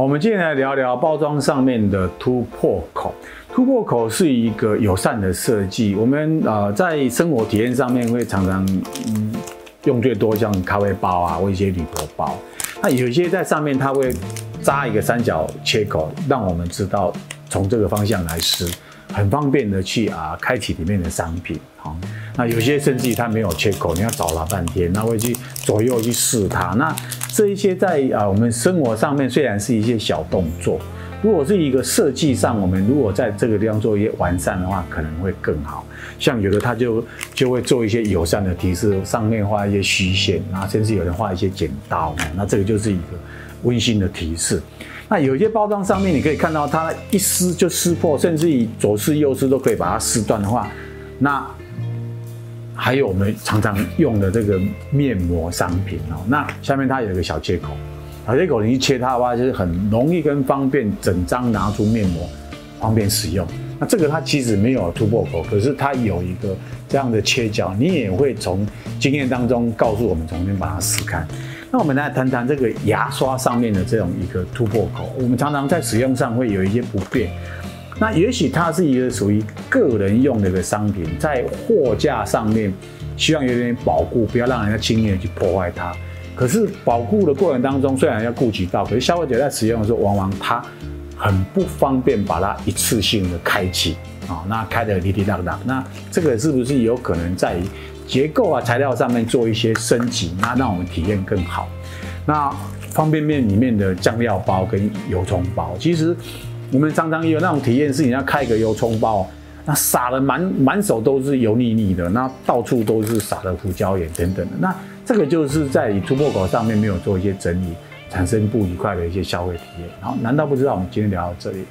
我们今天来聊聊包装上面的突破口。突破口是一个友善的设计。我们呃在生活体验上面会常常嗯用最多像咖啡包啊或一些铝箔包。那有些在上面它会扎一个三角切口，让我们知道从这个方向来撕，很方便的去啊开启里面的商品。好，那有些甚至于它没有切口，你要找了半天，那会去左右去试它。那这一些在啊我们生活上面虽然是一些小动作，如果是一个设计上，我们如果在这个地方做一些完善的话，可能会更好。像有的他就就会做一些友善的提示，上面画一些虚线，然后甚至有人画一些剪刀，那这个就是一个温馨的提示。那有些包装上面你可以看到，它一撕就撕破，甚至于左撕右撕都可以把它撕断的话，那。还有我们常常用的这个面膜商品哦，那下面它有一个小切口，小切口你一切它的话，就是很容易跟方便整张拿出面膜，方便使用。那这个它其实没有突破口，可是它有一个这样的切角，你也会从经验当中告诉我们，重新把它撕开。那我们来谈谈这个牙刷上面的这种一个突破口，我们常常在使用上会有一些不便。那也许它是一个属于个人用的一个商品，在货架上面，希望有点保护，不要让人家轻易的去破坏它。可是保护的过程当中，虽然要顾及到，可是消费者在使用的时候，往往它很不方便把它一次性的开启啊，那开得滴滴答答。那这个是不是有可能在结构啊材料上面做一些升级，那让我们体验更好？那方便面里面的酱料包跟油葱包，其实。我们常常也有那种体验，是你要开一个油葱包，那撒的满满手都是油腻腻的，那到处都是撒的胡椒盐等等的，那这个就是在你突破口上面没有做一些整理，产生不愉快的一些消费体验。好，难道不知道我们今天聊到这里？